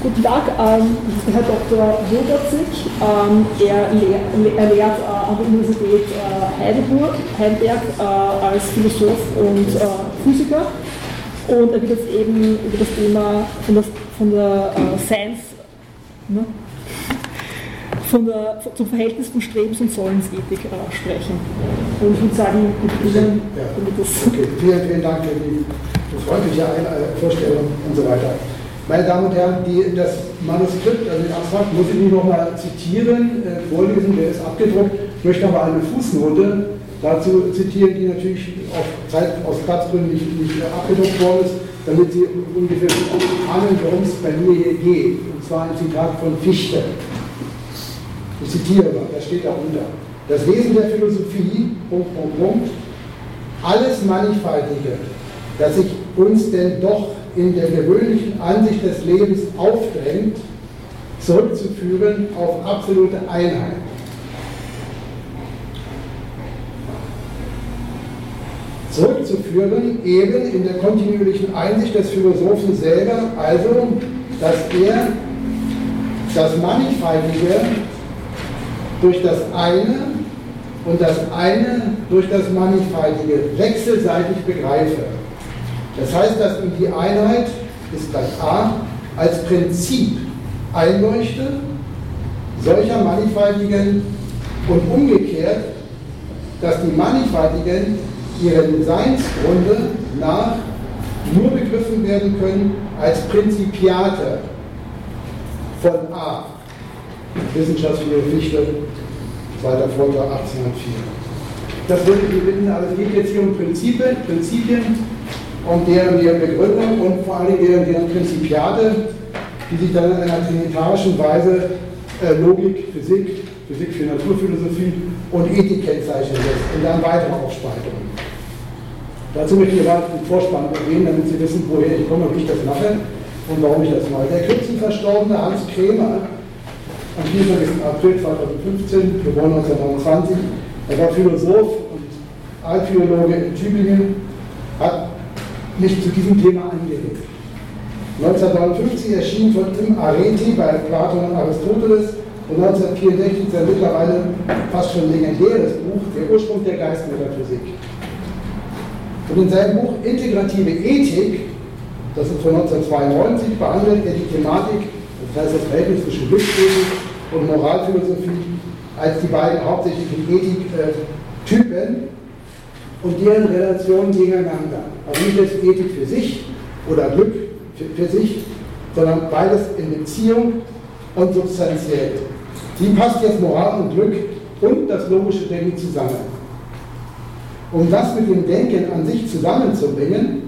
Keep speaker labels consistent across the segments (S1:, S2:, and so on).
S1: Guten Tag, ähm, Herr Dr. Woderzig. Ähm, er, lehr, er, lehrt äh, an der Universität äh, Heidelberg, Heidelberg äh, als Philosoph und äh, Physiker. Und er wird jetzt eben über das Thema von der, von der äh, Science, ne? von der, zum Verhältnis von Strebens- und Sollensethik äh, sprechen. Und ich würde sagen,
S2: mit Ihnen, ja. damit das. Okay, vielen, vielen Dank für die freundliche Vorstellung und so weiter. Meine Damen und Herren, die, das Manuskript, also den Abstrakt, muss ich nicht nochmal zitieren, äh, vorlesen, der ist abgedruckt. Ich möchte aber eine Fußnote dazu zitieren, die natürlich auf Zeit, aus Platzgründen nicht, nicht abgedruckt worden ist, damit Sie ungefähr ahnen, worum es bei mir hier geht. Und zwar ein Zitat von Fichte. Ich zitiere mal, da steht darunter. Das Wesen der Philosophie, Punkt, Punkt, Punkt, alles Mannigfaltige, das sich uns denn doch in der gewöhnlichen Ansicht des Lebens aufdrängt, zurückzuführen auf absolute Einheit. Zurückzuführen eben in der kontinuierlichen Einsicht des Philosophen selber, also dass er das Mannigfaltige durch das eine und das eine durch das Mannigfaltige wechselseitig begreife. Das heißt, dass ihm die Einheit ist gleich A als Prinzip einleuchte, solcher mannigfaltigen und umgekehrt, dass die mannigfaltigen ihren Seinsgrunde nach nur begriffen werden können als Prinzipiate von A. Wissenschaftliche Fichte, zweiter Vortrag 1804. Das würde ich bitten, also es geht jetzt hier um Prinzipien, Prinzipien und deren, deren Begründung und vor allem deren, deren Prinzipiate, die sich dann in einer trinitarischen Weise äh, Logik, Physik, Physik für Naturphilosophie und Ethik kennzeichnen lässt und dann weitere Aufspaltungen. Dazu möchte ich gerade den Vorspann erwähnen, damit Sie wissen, woher ich komme und wie ich das mache und warum ich das mache. Der kürzlich verstorbene Hans Kremer, am 24. April 2015, geboren 1929, er war Philosoph und Altphilologe in Tübingen, hat mich zu diesem Thema angeregt. 1959 erschien von Im Areti bei Platon und Aristoteles und 1964 sein mittlerweile fast schon legendäres Buch Der Ursprung der Geistmetaphysik. Und in seinem Buch Integrative Ethik, das ist von 1992, behandelt er die Thematik, das heißt das Verhältnis zwischen Glückswesen und Moralphilosophie, als die beiden hauptsächlichen Ethiktypen und deren Relation gegeneinander. Also nicht jetzt Ethik für sich oder Glück für, für sich, sondern beides in Beziehung und substanziell. Wie passt jetzt Moral und Glück und das logische Denken zusammen? Um das mit dem Denken an sich zusammenzubringen,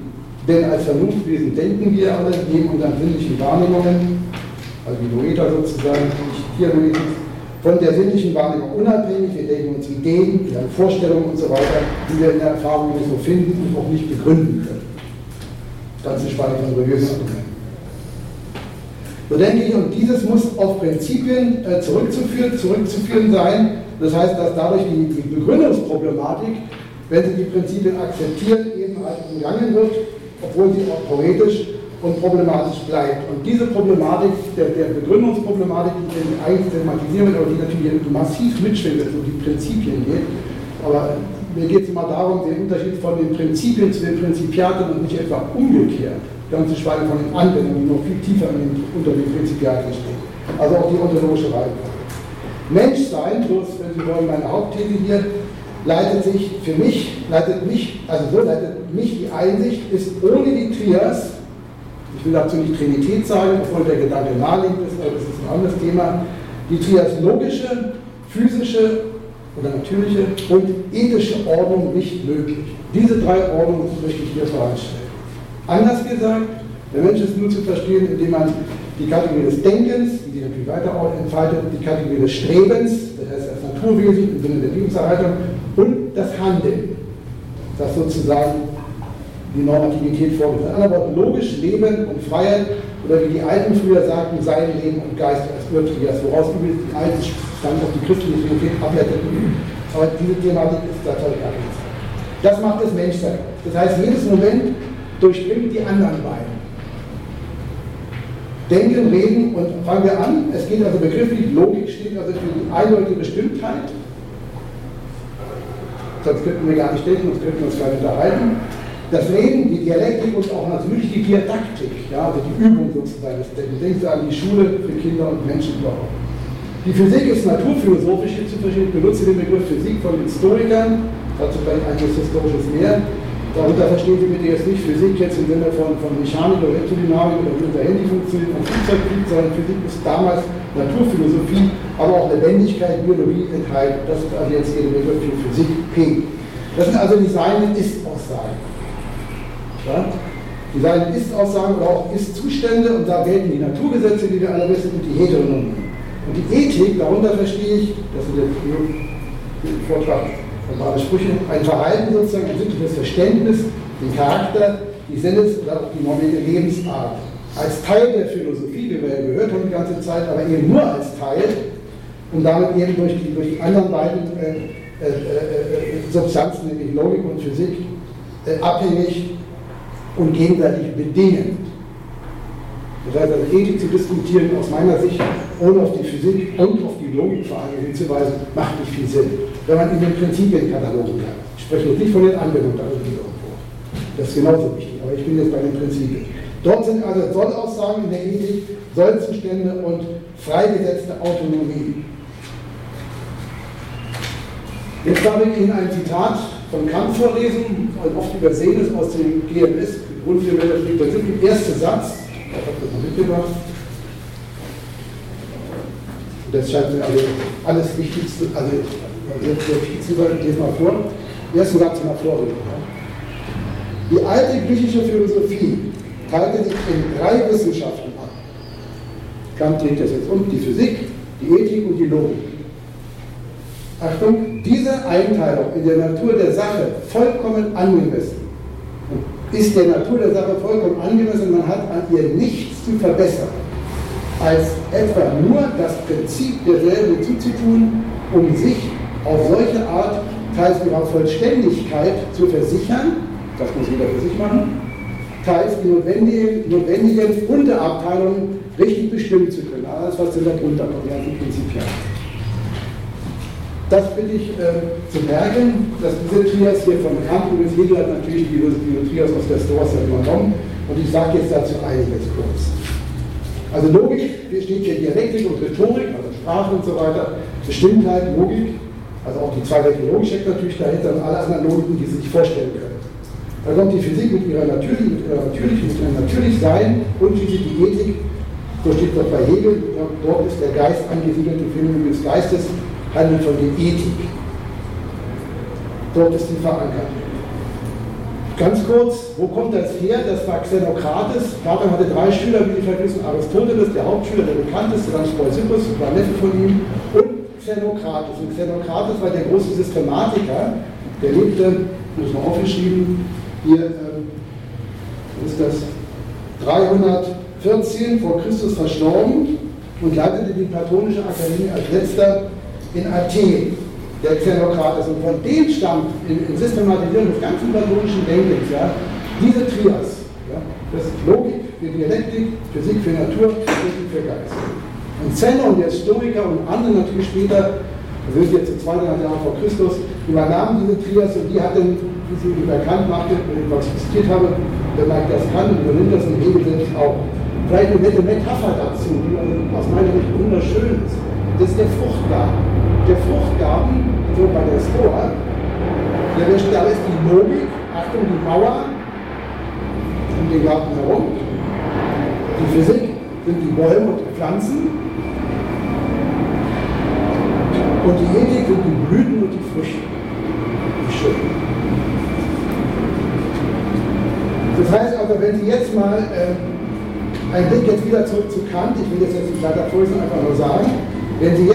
S2: denn als Vernunftwesen denken wir alle neben unseren sinnlichen Wahrnehmungen, also die Noeta sozusagen, nicht hier von der sinnlichen Wahrnehmung unabhängig. Wir denken uns Ideen, wir haben Vorstellungen und so weiter, die wir in der Erfahrung nicht so finden und auch nicht begründen können. Ganze Spanne von religiösen Argumenten. So denke ich, und dieses muss auf Prinzipien äh, zurückzuführen, zurückzuführen sein. Das heißt, dass dadurch die, die Begründungsproblematik, wenn Sie die Prinzipien akzeptieren, eben halt umgangen wird, obwohl sie auch theoretisch und problematisch bleibt. Und diese Problematik, der, der Begründungsproblematik, die wir eigentlich thematisieren wird, aber die natürlich massiv mitschwingt, wenn es um die Prinzipien geht. Aber mir geht es immer darum, den Unterschied von den Prinzipien zu den Prinzipiaten und nicht etwa umgekehrt, ganz zu schweigen von den Anwendungen, die noch viel tiefer den, unter den Prinzipiaten stehen. Also auch die ontologische Reihenfolge. Menschsein, so ist, wenn Sie wollen, meine Hauptthese hier, leitet sich für mich, leitet mich, also so leitet mich die Einsicht, ist ohne die Trias ich will dazu nicht Trinität sagen, obwohl der Gedanke naheliegend ist, aber das ist ein anderes Thema. Die triaslogische, physische oder natürliche und ethische Ordnung nicht möglich. Diese drei Ordnungen möchte ich hier voranstellen. Anders gesagt, der Mensch ist nur zu verstehen, indem man die Kategorie des Denkens, die natürlich weiter entfaltet, die Kategorie des Strebens, das heißt das Naturwesen im Sinne der Lebenserhaltung, und das Handeln, das sozusagen die Normativität vorgesehen. In anderen Worten, logisch Leben und Freiheit, oder wie die Alten früher sagten, sein Leben und Geist als Irrtrias, woraus übrigens die Alten dann auch die christliche Trinität ableiteten. Aber diese Thematik ist da völlig abgesetzt. Das macht das Menschsein. Das heißt, jedes Moment durchdringt die anderen beiden. Denken, Reden und fangen wir an. Es geht also begrifflich, Logik steht also für die eindeutige Bestimmtheit. Sonst könnten wir gar nicht denken, sonst könnten wir uns gar nicht unterhalten. Das Reden, die Dialektik und auch natürlich die Diadaktik, ja, also die Übung sozusagen des. Denken Sie an die Schule für Kinder und Menschen überhaupt. Die Physik ist naturphilosophisch hier zu verstehen. Ich benutze den Begriff Physik von Historikern, dazu vielleicht einiges Historisches mehr. Darunter verstehen Sie bitte jetzt nicht Physik jetzt im Sinne von, von Mechanik oder Elektrodynamik oder wie unser Handy funktioniert, von Flugzeug sondern Physik ist damals Naturphilosophie, aber auch Lebendigkeit, Biologie enthalten. Das ist also jetzt der Begriff für Physik P. Das sind also die seinen Ist-Aussagen. Ja? Die seinen Ist-Aussagen oder auch Ist-Zustände und da gelten die Naturgesetze, die wir alle wissen, und die Heteronomie. Und die Ethik, darunter verstehe ich, das ist der Vortrag normale Sprüche, ein Verhalten sozusagen, ein sittliches Verständnis, den Charakter, die Sinnes- oder auch die normale Lebensart. Als Teil der Philosophie, wie wir ja gehört haben die ganze Zeit, aber eben nur als Teil und damit eben durch die, durch die anderen beiden äh, äh, äh, Substanzen, nämlich Logik und Physik, äh, abhängig und gegenseitig bedingend. Das heißt also, Ethik zu diskutieren aus meiner Sicht, ohne auf die Physik und auf die Logik vor allem hinzuweisen, macht nicht viel Sinn wenn man in den Prinzipienkatalogen bleibt. Ich spreche jetzt nicht von den Anwendungen da irgendwo. Das ist genauso wichtig, aber ich bin jetzt bei den Prinzipien. Dort sind also Sollaussagen in der Ethik, Sollzustände und freigesetzte Autonomie. Jetzt darf ich Ihnen ein Zitat von Kant vorlesen, ein oft übersehenes aus dem GMS, Grundtheorie der Prinzipien. Erster Satz, ich habe das mal mitgebracht. Das scheint mir also alles Wichtigste, also jetzt der Vizeball, lese mal vor. Ersten Satz mal vorlesen. Die alte griechische Philosophie teilte sich in drei Wissenschaften ab. Kant dreht das jetzt um, die Physik, die Ethik und die Logik. Achtung, diese Einteilung in der Natur der Sache vollkommen angemessen ist der Natur der Sache vollkommen angemessen, man hat an ihr nichts zu verbessern, als etwa nur das Prinzip derselben zuzutun, um sich auf solche Art teils ihrer Vollständigkeit zu versichern, das muss jeder für sich machen, teils die notwendigen, notwendigen Unterabteilungen richtig bestimmen zu können. Alles, was kommt, die ganzen Prinzipien. Das bitte ich äh, zu merken, dass diese Trias hier von Kant und Hegel hat natürlich die, die Trias aus der Stores übernommen und ich sage jetzt dazu einiges kurz. Also Logik, hier steht hier Dialektik und Rhetorik, also Sprache und so weiter, Bestimmtheit, Logik, also auch die zweideutige Logik steckt natürlich dahinter und alle anderen Logiken, die Sie sich vorstellen können. Da kommt die Physik mit ihrer natürlichen, mit ihrer natürlichen, mit ihrem Natürlichsein und schließlich die Ethik, so steht dort bei Hegel, dort ist der Geist angesiedelt, die Phänomen des Geistes handelt von der Ethik. Dort ist sie verankert. Ganz kurz, wo kommt das her? Das war Xenokrates. Platon hatte drei Schüler, wie vielleicht wissen, Aristoteles, der Hauptschüler, der bekannteste, dann Speusippus, war Neffe von ihm, und Xenokrates. Und Xenokrates war der große Systematiker, der lebte, muss man aufgeschrieben, hier ähm, ist das 314 vor Christus verstorben und leitete die Platonische Akademie als letzter in Athen, der Xenokrates. Und von dem stammt im, im Systematisieren des ganzen platonischen Denkens ja, diese Trias. Ja, das ist Logik für Dialektik, Physik für Natur, Physik für Geist. Und und der Stoiker und andere natürlich später, wir sind jetzt zu 200 Jahren vor Christus, übernahmen diese Trias und die hat dann, wie sie bekannt machte, was ich zitiert habe, der Mike das kann und übernimmt das in Hegel selbst auch. Vielleicht eine nette Metapher dazu, die aus meiner Sicht wunderschön ist. Das ist der Fruchtgarten. Der Fruchtgarten, so bei der Stoa, der da ist die Logik, Achtung, die Mauer um den Garten herum. Die Physik sind die Bäume und die Pflanzen. Und die Ethik sind die Blüten und die Früchte. Wie schön. Das heißt also, wenn Sie jetzt mal äh, einen Blick jetzt wieder zurück zu Kant, ich will das jetzt nicht weiter vorlesen, einfach nur sagen, wenn Sie jetzt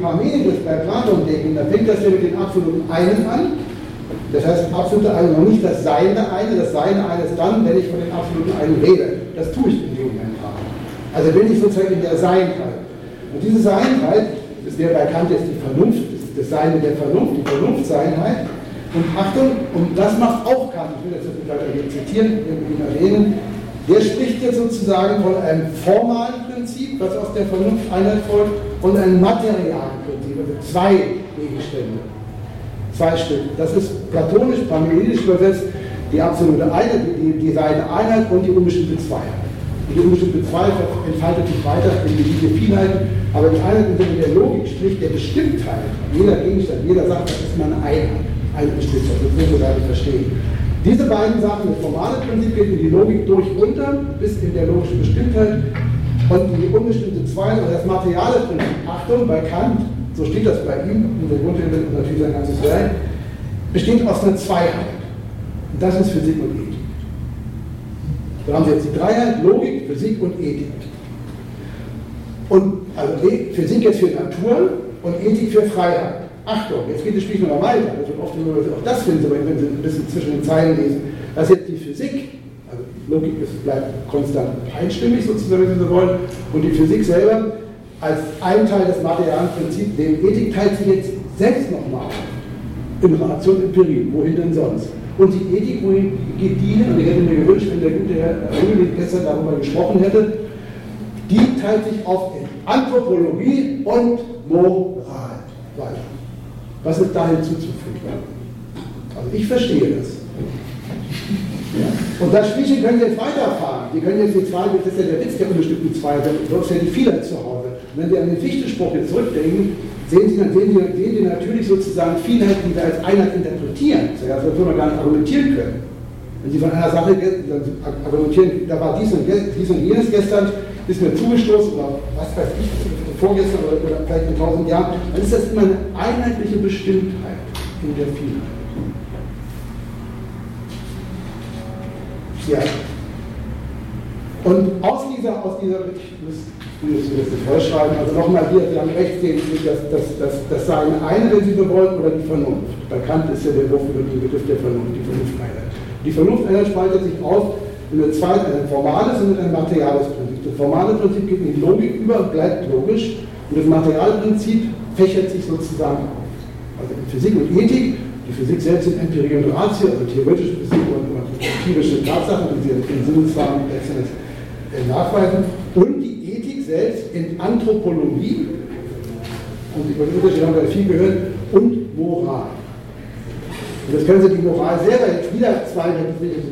S2: Parmenides bei Platon denken, dann fängt das ja mit den absoluten Einen an. Das heißt, absolute Eine noch nicht das Seine eine, das Seine eine ist dann, wenn ich von den absoluten Einen rede. Das tue ich in dem Moment gerade. Also bin ich sozusagen in der Seinheit. Und diese Seinheit das wäre bei Kant jetzt die Vernunft, das Sein der Vernunft, die Vernunftseinheit. Und Achtung, und das macht auch Kant, ich will das jetzt nicht weiter zitieren, ihn erwähnen, Der spricht jetzt sozusagen von einem formalen Prinzip, was aus der Vernunfteinheit folgt, und einem materialen Prinzip, also zwei Gegenstände. Zwei Stück. Das ist platonisch, parmenidisch übersetzt, die absolute Einheit, die, die reine Einheit und die unbestimmte Zweiheit. Die unbestimmte Zweiheit entfaltet sich weiter in beliebige Vielheiten, aber die Einheit in der Logik spricht der Bestimmtheit. Jeder Gegenstand, jeder Sache, das ist mal eine Einheit, eine Bestimmtheit, das müssen wir gar nicht verstehen. Diese beiden Sachen, das formale Prinzip geht in die Logik durch runter, bis in der logischen Bestimmtheit und die unbestimmte Zweiheit, also das materiale Prinzip, Achtung, bei Kant, so steht das bei ihm, in der Grundlehre und natürlich sein ganzes Werk, besteht aus einer Zweiheit. Und das ist Physik und Ethik. Da haben Sie jetzt die Dreiheit, Logik, Physik und Ethik. Und also Physik jetzt für Natur und Ethik für Freiheit. Achtung, jetzt geht das Spiel noch weiter. Wird oft immer, auch das finden Sie, wenn Sie ein bisschen zwischen den Zeilen lesen. dass jetzt die Physik, also Logik ist, bleibt konstant einstimmig sozusagen, wenn Sie so wollen, und die Physik selber als ein Teil des materialen Prinzips, dem Ethik teilt sich jetzt selbst nochmal. In Relation Empirie, wohin denn sonst? Und die Ethik, geht die hin? Und ich hätte mir gewünscht, wenn der gute Herr Rügel gestern darüber gesprochen hätte, die teilt sich auf Anthropologie und Moral weiter. Was ist da hinzuzufügen? Also ich verstehe das. Und das Spielchen können jetzt weiterfahren. Die können jetzt die zwei, das ist ja der Witz der unbestimmten zwei, dort ist ja die Vielheit zu Hause. Und wenn Sie an den Fichte-Spruch jetzt zurückdenken, sehen Sie, dann sehen Sie, sehen Sie natürlich sozusagen Vielheit, die wir als Einheit interpretieren. Das würden wir gar nicht argumentieren können. Wenn Sie von einer Sache argumentieren, da war dies und, dies und jenes gestern, ist mir zugestoßen oder was weiß ich, vorgestern oder, vielleicht in tausend Jahren, dann ist das immer eine einheitliche Bestimmtheit in der Vielheit. Ja. Und aus dieser, aus dieser, ich muss, ich muss das vorschreiben, also nochmal hier, Sie haben recht, das, das, das, das sagen eine, wenn Sie so wollen, oder die Vernunft. Bekannt ist ja der Wurf über den Begriff der Vernunft, die Vernunfteinheit. Die Vernunfteinheit spaltet sich auf in der zweiten ein formales und ein materiales Prinzip. Das formale Prinzip geht in die Logik über bleibt logisch. Und das Materialprinzip fächert sich sozusagen auf. Also in Physik und Ethik, die Physik selbst sind Empirie und Ratio, also theoretische Physik und, empirische Tatsachen, die sie in Sinnesfragen letztendlich äh, nachweisen. Und die Ethik selbst in Anthropologie, und über den Unterschied haben wir viel gehört, und Moral. Und das können Sie die Moral selber jetzt wieder zwei,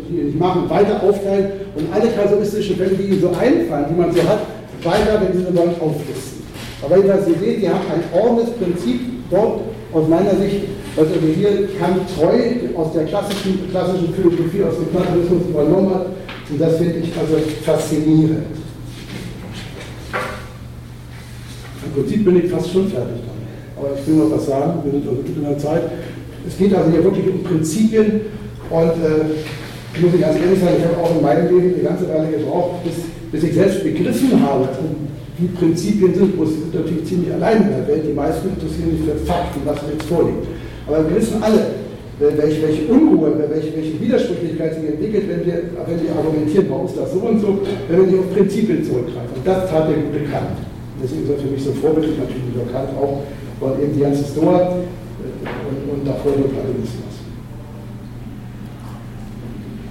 S2: nicht machen, weiter aufteilen und alle kasuistischen Fälle, die Ihnen so einfallen, die man so hat, weiter, wenn Sie so wollen, auflisten. Aber jedenfalls, Sie sehen, die haben ein ordentliches Prinzip dort aus meiner Sicht, was er hier Kant treu aus der klassischen, klassischen Philosophie, aus dem Platonismus übernommen hat. Und das finde ich also faszinierend. Im Prinzip bin ich fast schon fertig damit. Aber ich will noch was sagen, wir sind also in der Zeit. Es geht also hier wirklich um Prinzipien und äh, ich muss ganz ehrlich sagen, ich habe auch in meinem Leben eine ganze Weile gebraucht, bis, bis ich selbst begriffen habe, wie Prinzipien sind, wo es natürlich ziemlich allein in der Welt. Die meisten interessieren sich für Fakten, was jetzt vorliegt. Aber wir wissen alle, welche, welche Unruhe, welche, welche Widersprüchlichkeit sich entwickelt, wenn wir, wenn wir argumentieren, warum ist das so und so, wenn wir nicht auf Prinzipien zurückgreifen. Und das tat der gute Kant. Deswegen ist er für mich so vorbildlich, natürlich der Kant auch, weil eben die ganze Stoa und, und davor der Platonismus.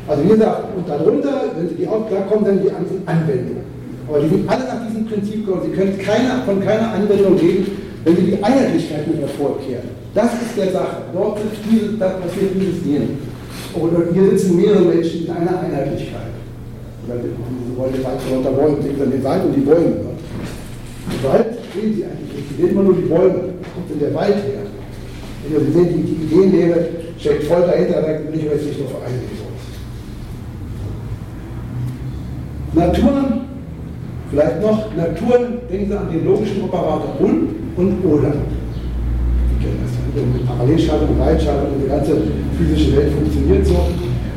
S2: Also wie gesagt, und darunter, wenn Sie die auch, da kommen dann die ganzen Anwendungen. Aber die sind alle nach diesem Prinzip gekommen. Sie können keine, von keiner Anwendung reden, wenn Sie die Einheitlichkeit mit hervorkehren. Das ist der Sache. Dort ist diese, das passiert dieses Gehen. Oder hier sitzen mehrere Menschen in einer Einheitlichkeit. Oder Sie wollen den Wald unter Bäumen, sehen dann den Wald und die Bäume. Den Wald sehen Sie eigentlich nicht. Sie sehen immer nur die Bäume. Was kommt denn der Wald her? Wenn Sie sehen, die, die Ideenlehre steckt voll dahinter, da will ich jetzt nicht darauf eingehen. Natur, vielleicht noch, Natur, denken Sie an den logischen Operator und und oder. Sie kennen das ja, mit Parallelschaltung, Reitschaltung, die ganze physische Welt funktioniert so,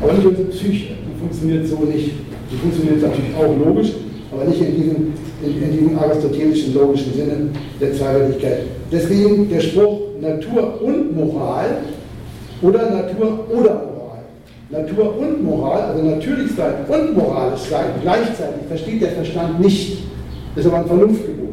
S2: aber nicht unsere Psyche, die funktioniert so nicht. Die funktioniert natürlich auch logisch, aber nicht in diesem, in, in diesem aristotelischen logischen Sinne der Zweideutigkeit. Deswegen der Spruch, Natur und Moral oder Natur oder Moral. Natur und Moral, also natürlich sein und moralisch sein, gleichzeitig versteht der Verstand nicht. Das ist aber ein Vernunftgebot.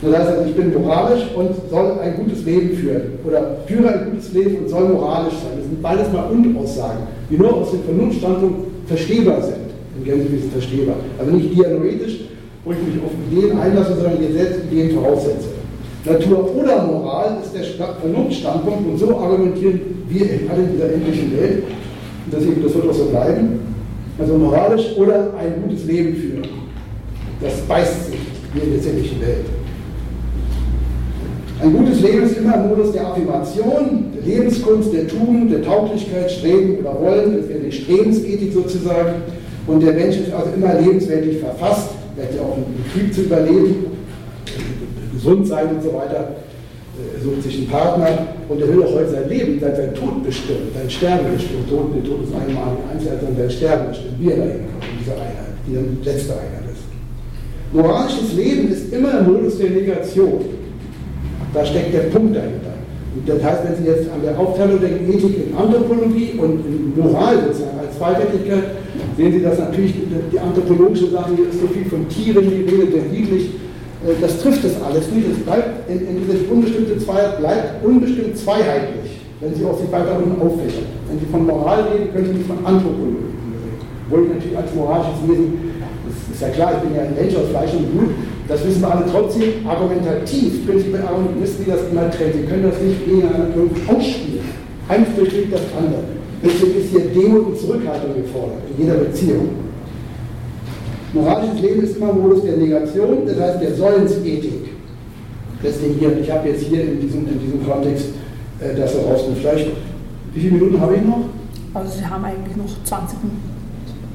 S2: Das heißt also, ich bin moralisch und soll ein gutes Leben führen. Oder führe ein gutes Leben und soll moralisch sein. Das sind beides mal Und-Aussagen, die nur aus dem Vernunftstandpunkt verstehbar sind. in Gänsewissen verstehbar. Also nicht dianoetisch, wo ich mich auf Ideen einlasse, sondern selbst Ideen voraussetze. Natur oder Moral ist der Vernunftstandpunkt und so argumentieren wir in alle dieser endlichen Welt. Und das, das wird auch so bleiben. Also moralisch oder ein gutes Leben führen. Das beißt sich hier in der sinnlichen Welt. Ein gutes Leben ist immer im Modus der Affirmation, der Lebenskunst, der Tugend, der Tauglichkeit, Streben oder Wollen, das wäre die Strebensethik sozusagen. Und der Mensch ist also immer lebensweltlich verfasst, vielleicht auch einen Krieg zu überleben, gesund sein und so weiter. Er sucht sich einen Partner und er will auch heute sein Leben, sein, sein Tod bestimmen, sein Sterben bestimmen. Tod, der Tod ist einmalig Einzelheit, sondern sein Sterben bestimmt, wie er dahin kommt, in dieser Einheit, die dann letzte Einheit ist. Moralisches Leben ist immer im Modus der Negation. Da steckt der Punkt dahinter. Und das heißt, wenn Sie jetzt an der Aufteilung der Ethik in Anthropologie und in Moral sozusagen als Zweideutigkeit, sehen Sie, dass natürlich die anthropologische Sache, hier ist so viel von Tieren die Rede, der niedlich, äh, das trifft das alles nicht. Es bleibt in, in diese unbestimmte Zweiheit, bleibt unbestimmt zweiheitlich, wenn Sie auch sich weiter unten auffächern. Wenn Sie von Moral reden, können Sie nicht von Anthropologie reden. Obwohl ich natürlich als moralisches Wesen, das ist ja klar, ich bin ja ein Mensch aus Fleisch und Blut, das wissen wir alle trotzdem, argumentativ, wissen Sie das immer trennen. Sie können das nicht gegeneinander ausspielen. Eins durchliegt das andere. Deswegen ist hier Demut und Zurückhaltung gefordert, in jeder Beziehung. Moralisches Leben ist immer Modus der Negation, das heißt der Sollensethik. Deswegen hier, ich habe jetzt hier in diesem, in diesem Kontext äh, das herausgenommen. Vielleicht, wie viele Minuten habe ich noch?
S1: Also Sie haben eigentlich noch 20 Minuten.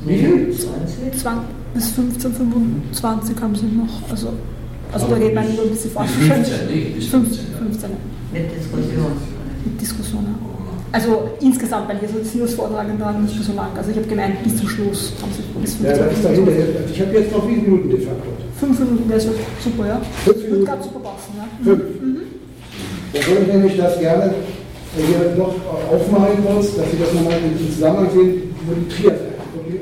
S2: Wie viel?
S1: 20? 20 bis 15, 25 haben Sie noch. Also, also da geht man nur ein bisschen
S3: fort. 15, nee, bis 15.
S1: 15.
S4: Mit Diskussion.
S1: Mit Diskussion, ja. Also insgesamt, wenn ich jetzt CEOs vortragen dann nicht so lang. Also ich habe gemeint, bis zum Schluss haben Sie bis 15
S2: Ja, da ist dahinter. Ich habe jetzt noch wie Minuten de facto?
S1: Fünf Minuten wäre super, ja.
S2: Fünf Minuten.
S1: Gerade super passen, ja.
S2: Fünf. Mhm. Dann würde ich nämlich das gerne hier noch aufmalen kurz, dass Sie das nochmal in den Zusammenhang sehen, wo die Trias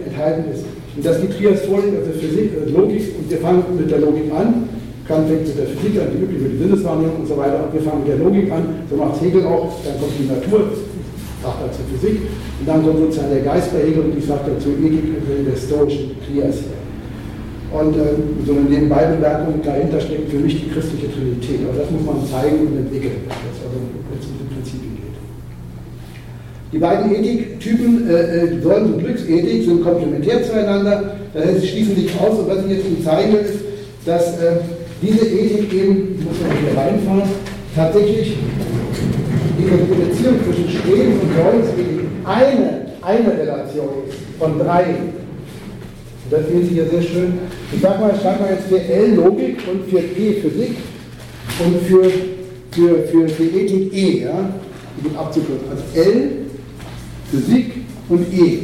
S2: enthalten ist. Und dass die Trias vorliegt, also Physik, äh, Logik, und wir fangen mit der Logik an. Kant fängt mit der Physik an, die üblich mit der Sinneswahrnehmung und so weiter. Und wir fangen mit der Logik an, so macht Hegel auch, dann kommt die Natur, sagt zur Physik, und dann kommt sozusagen der Geist bei Hegel und die sagt zur Ethik der stoischen Trias. Und äh, so eine Nebenbeibemerkung, dahinter steckt für mich die christliche Trinität. Aber das muss man zeigen und entwickeln. Das also die beiden Ethiktypen, äh, die Sollens- und Glücksethik, sind komplementär zueinander, das heißt, sie schließen sich aus. Und was ich jetzt Ihnen zeige, ist, dass äh, diese Ethik eben, muss mal hier reinfahren, tatsächlich die Beziehung zwischen Streben und Sollensethik eine, eine Relation ist von drei. Und das sehen Sie hier sehr schön. Ich sage mal, sag mal jetzt für L Logik und für P Physik und für, für, für, für Ethik E, ja, um abzukürzen. Also L Physik und E.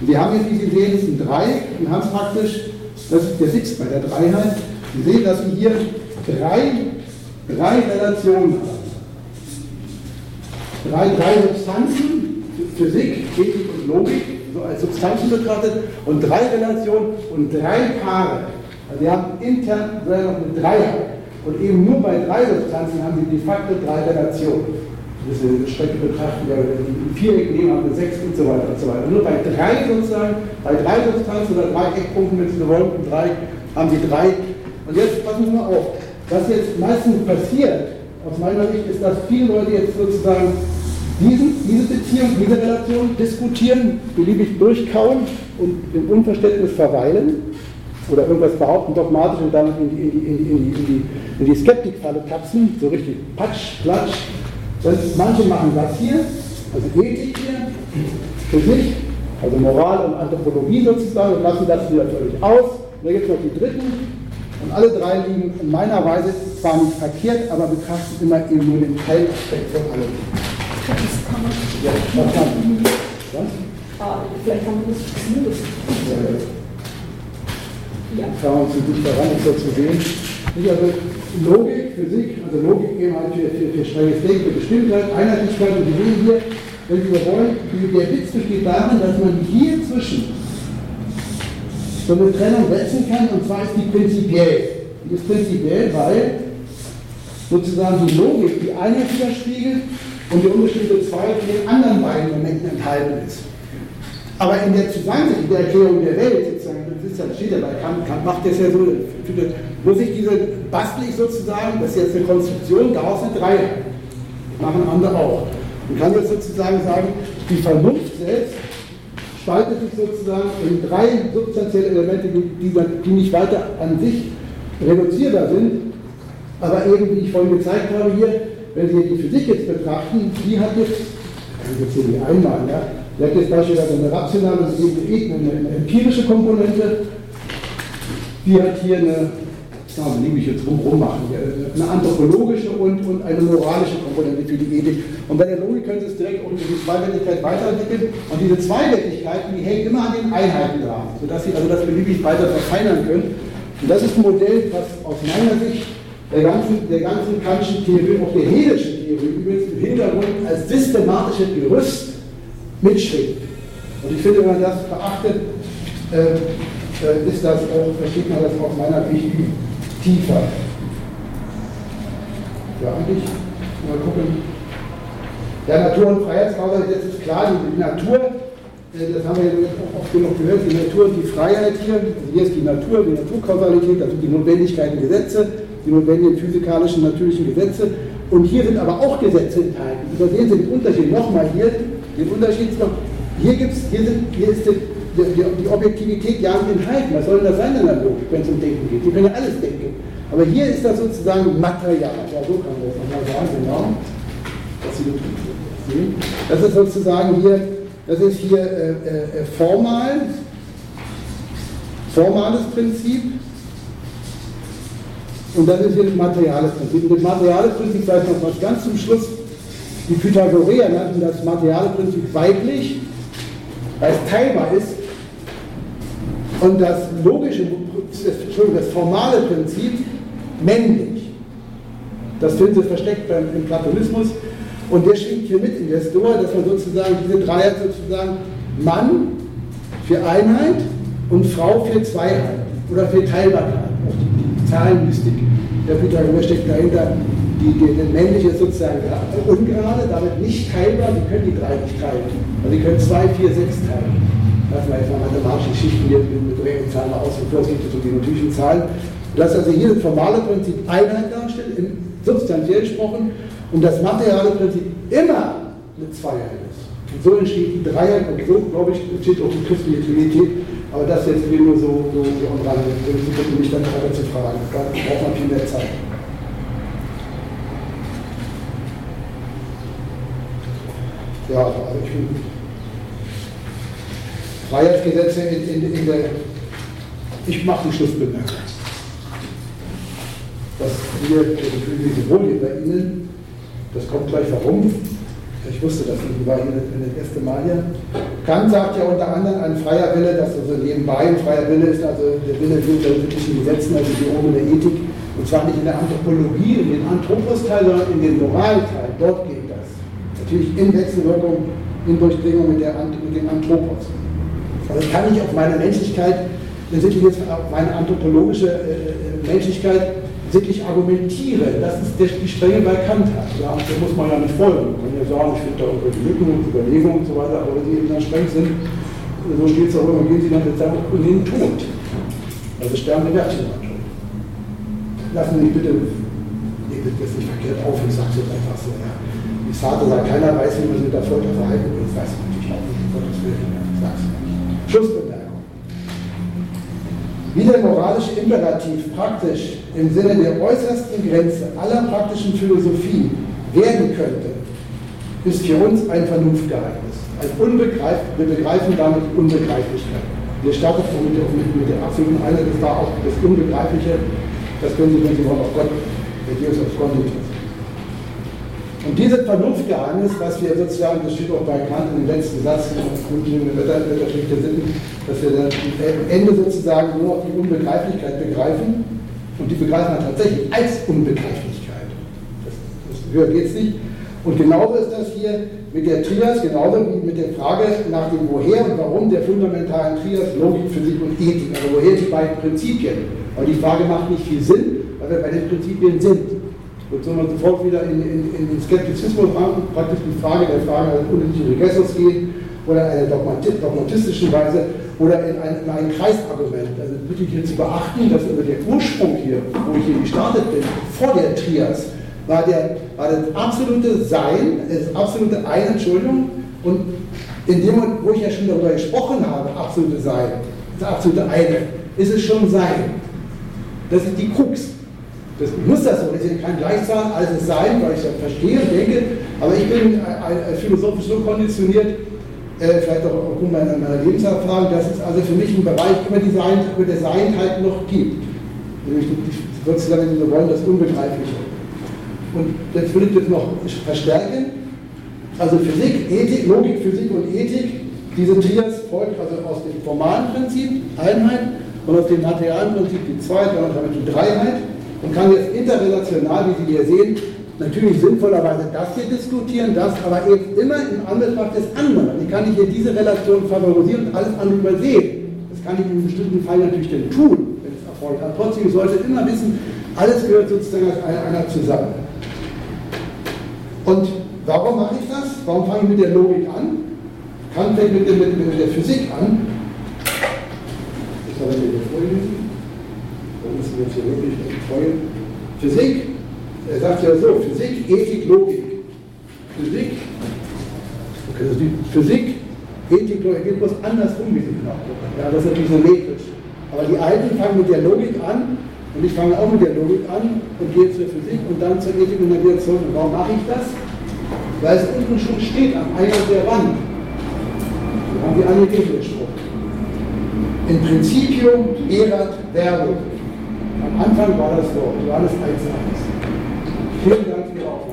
S2: Und wir haben jetzt, wie Sie sehen, ist ein Dreieck und haben es praktisch, das ist der Sitz bei der Dreiheit. Sie sehen, dass wir hier drei, drei Relationen haben. Drei, drei Substanzen, Physik, Ethik und Logik, so als Substanzen betrachtet, und drei Relationen und drei Paare. Also wir haben intern noch eine Dreier. Und eben nur bei drei Substanzen haben Sie de facto drei Relationen diese Strecke betrachten, ja, die Viereck nehmen, haben wir sechs und so weiter und so weiter. Nur bei drei sozusagen, bei drei Substanzen oder drei Eckpunkten, wenn Sie so wollen, drei, haben Sie drei. Und jetzt passen Sie mal auf. Was jetzt meistens passiert, aus meiner Sicht, ist, dass viele Leute jetzt sozusagen diesen, diese Beziehung, diese Relation diskutieren, beliebig durchkauen und im Unverständnis verweilen oder irgendwas behaupten dogmatisch und damit in die, in die, in die, in die, Skeptikfalle tapsen, so richtig patsch, platsch, das, manche machen das hier, also Ethik hier, für sich, also Moral und Anthropologie sozusagen, und lassen das wieder völlig aus. Und da gibt es noch die dritten. Und alle drei liegen in meiner Weise zwar nicht verkehrt, aber betrachten immer eben nur den Teilaspekt von allem. Ja, was kann
S1: Was? Ah, vielleicht kann man das. Das
S2: ja. Fahren wir uns nicht daran, um so zu sehen. Also Logik, Physik, also Logik eben halt für, für, für strenges Denken, für Bestimmtheit, Einheitlichkeit und wir sehen hier, wenn so wollen, der Witz besteht darin, dass man hier zwischen so eine Trennung setzen kann und zwar ist die prinzipiell. Die ist prinzipiell, weil sozusagen die Logik die Einheit widerspiegelt und die unbestimmte Zweiheit in den anderen beiden Momenten enthalten ist. Aber in der Zusammensetzung der Erklärung der Welt, sozusagen, das ist ja, steht ja bei Kant, Kant macht das ja so, muss ich diese, bastel ich sozusagen, das ist jetzt eine Konstruktion, daraus eine Dreiheit. Machen andere auch. Man kann jetzt sozusagen sagen, die Vernunft selbst spaltet sich sozusagen in drei substanzielle Elemente, die, die nicht weiter an sich reduzierbar sind, aber eben, wie ich vorhin gezeigt habe hier, wenn Sie die Physik jetzt betrachten, die hat jetzt, ich jetzt hier nicht einmal, ja, die hat jetzt beispielsweise eine rationale, eine empirische Komponente, die hat hier eine ja, ich jetzt rum, rummachen, eine anthropologische und, und eine moralische Komponente für die Ethik. Und bei der Logik können Sie es direkt um die Zweiwertigkeit weiterentwickeln. Und diese Zweiwertigkeiten, die hängen immer an den Einheiten dran, sodass Sie also das beliebig weiter verfeinern können. Und das ist ein Modell, was aus meiner Sicht der ganzen, der ganzen kantischen Theorie, auch der hegelischen Theorie übrigens im Hintergrund als systematisches Gerüst mitschwingt. Und ich finde, wenn man das beachtet, äh, äh ist das auch, versteht man das aus meiner Sicht tiefer. Ja, eigentlich, mal gucken. Ja, Natur- und Freiheitskausalität ist klar, die Natur, äh, das haben wir ja oft genug gehört, die Natur und die Freiheit hier, also hier ist die Natur, die Naturkausalität, also die Notwendigkeiten, Gesetze, die notwendigen physikalischen, natürlichen Gesetze. Und hier sind aber auch Gesetze enthalten. Übersehen den Unterschied nochmal hier, den Unterschied noch, hier, gibt's, hier, sind, hier ist die, die, die, Objektivität ja nicht enthalten. Was soll denn das sein in der Logik, wenn es um Denken geht? Sie können ja alles denken. Aber hier ist das sozusagen Material. Ja, so kann man das nochmal sagen, genau. Das ist sozusagen hier, das ist hier äh, äh, formal, formales Prinzip. Und das ist hier das materiales Prinzip. Und das materiale Prinzip, vielleicht noch was ganz zum Schluss, die Pythagoreer nannten das materiale Prinzip weiblich, weil es teilbar ist. Und das logische, das formale Prinzip männlich. Das finden Sie versteckt beim, im Platonismus. Und der schwingt hier mit in der Stoa, dass man sozusagen diese Dreier sozusagen Mann für Einheit und Frau für Zweiheit oder für Teilbarkeit. Auch die, die Zahlenmystik der Pythagoreer steckt dahinter. Die, die, die männliche ist sozusagen ungerade, damit nicht teilbar, sie können die drei nicht teilen. Also sie können zwei, vier, sechs teilen. Lassen wir jetzt mal mathematische Geschichten hier mit reellen Zahlen außen vor, es gibt so die natürlichen Zahlen. Das also hier das formale Prinzip Einheit darstellt, substanziell gesprochen, und das materiale Prinzip immer eine Zweiheit ist. Und so entsteht die Dreiheit und so, glaube ich, entsteht auch die christliche Trinität. Aber das jetzt nur so, so, so am Rande. Sie bitten mich dann weiter zu fragen. Da braucht man viel mehr Zeit. Ja, also ich bin Freiheitsgesetze in, in, in der. Ich mache die Schlussbemerkung. Dass wir, wohl hier bei Ihnen, das kommt gleich warum. Ich wusste das nicht, ich war hier das erste Mal hier. Kant sagt ja unter anderem, ein freier Wille, das also nebenbei ein freier Wille ist, also der Wille hinter wirklichen Gesetzen, also die oben der Ethik, und zwar nicht in der Anthropologie, in den Anthropos-Teil, sondern in den Moralteil. Dort geht das. Natürlich in Wechselwirkung, in Durchdringung mit, der, mit dem Anthropos. Also ich kann nicht auf meine Menschlichkeit, letztendlich jetzt auf meine anthropologische äh, äh, Menschlichkeit wirklich argumentieren. Das ist die strenge bei Kant hat. Ja, da muss man ja nicht folgen. Man kann ja sagen, ich finde da irgendwelche Lücken und Überlegungen und so weiter, aber wenn sie eben dann streng sind, so steht es auch immer, gehen sie dann seinem in den Tod. Also sterben die Werkchen schon. Lassen Sie mich bitte, nehmt das nicht verkehrt auf, ich sage es jetzt einfach so. Ja. Die Vater sagt, keiner weiß, wie man sich mit der Folter verhalten will. Das weiß ich natürlich auch nicht, um Gottes Willen. Ich sage nicht. Schlussbemerkung. Wie der moralische Imperativ praktisch im Sinne der äußersten Grenze aller praktischen Philosophie werden könnte, ist für uns ein Vernunftgeheimnis. Ein Unbegreif wir begreifen damit Unbegreiflichkeit. Wir starten mit der, mit, der absoluten Einheit, das war auch das Unbegreifliche, das können Sie, wenn Sie wollen, auf Gott, der Deus auf Gott und dieses Vernunftgeheimnis, was wir sozusagen, das steht auch bei Kant in dem letzten Satz, grundlegende Wetterschrift der Sitten, dass wir am Ende sozusagen nur noch die Unbegreiflichkeit begreifen und die begreifen wir tatsächlich als Unbegreiflichkeit. Das, das höher geht es nicht. Und genauso ist das hier mit der Trias, genauso wie mit der Frage nach dem Woher und Warum der fundamentalen Trias Logik, Physik und Ethik. Also woher die beiden Prinzipien. Aber die Frage macht nicht viel Sinn, weil wir bei den Prinzipien sind. Und so man sofort wieder in, in, in den Skeptizismus ran, praktisch die Frage der Frage des unendlichen Regressus geht oder in einer dogmatistischen Weise oder in ein, in ein Kreisargument. Also bitte hier zu beachten, dass also der Ursprung hier, wo ich hier gestartet bin, vor der Trias, war, der, war das absolute Sein, das absolute Ein, Entschuldigung, und in dem Moment, wo ich ja schon darüber gesprochen habe, absolute Sein, das absolute Eine, ist es schon Sein. Das ist die Krux. Das muss das so, das ist kein Gleichzahl, ist Sein, weil ich das verstehe und denke, aber ich bin philosophisch so konditioniert, äh, vielleicht auch aufgrund meiner, Lebenserfahrung, dass es also für mich einen Bereich über, die Sein, Seinheit noch gibt. Nämlich sozusagen, wenn Sie wollen, das Unbegreifliche. Und jetzt will ich das noch verstärken. Also Physik, Ethik, Logik, Physik und Ethik, diese Trias folgt also aus dem formalen Prinzip, Einheit, und aus dem materialen Prinzip die Zweit- und damit die Dreiheit und kann jetzt interrelational, wie Sie hier sehen, natürlich sinnvollerweise das hier diskutieren, das aber eben immer im Anbetracht des anderen. Ich kann nicht hier diese Relation favorisieren und alles andere übersehen. Das kann ich in einem bestimmten Fall natürlich dann tun, wenn es Erfolg hat. Trotzdem sollte immer wissen, alles gehört sozusagen als einer zusammen. Und warum mache ich das? Warum fange ich mit der Logik an? Kann vielleicht mit der, mit, mit der Physik an. Ich soll das hier vorlesen. Warum ist das hier wirklich Folge? Physik, er sagt ja so, Physik, Ethik, Logik. Physik, okay, Physik, Ethik, Logik, geht bloß andersrum, wie sie gemacht wird. Ja, das ist natürlich symmetrisch. Aber die Alten fangen mit der Logik an und ich fange auch mit der Logik an und gehe zur Physik und dann zur Ethik und dann wieder zurück. Und warum mache ich das? Weil es unten schon steht, am Eingang der Wand. Da haben wir den Spruch. In Principio erat verbum. Am Anfang war das Wort, Johannes 1,1. Vielen Dank für Ihre Aufmerksamkeit.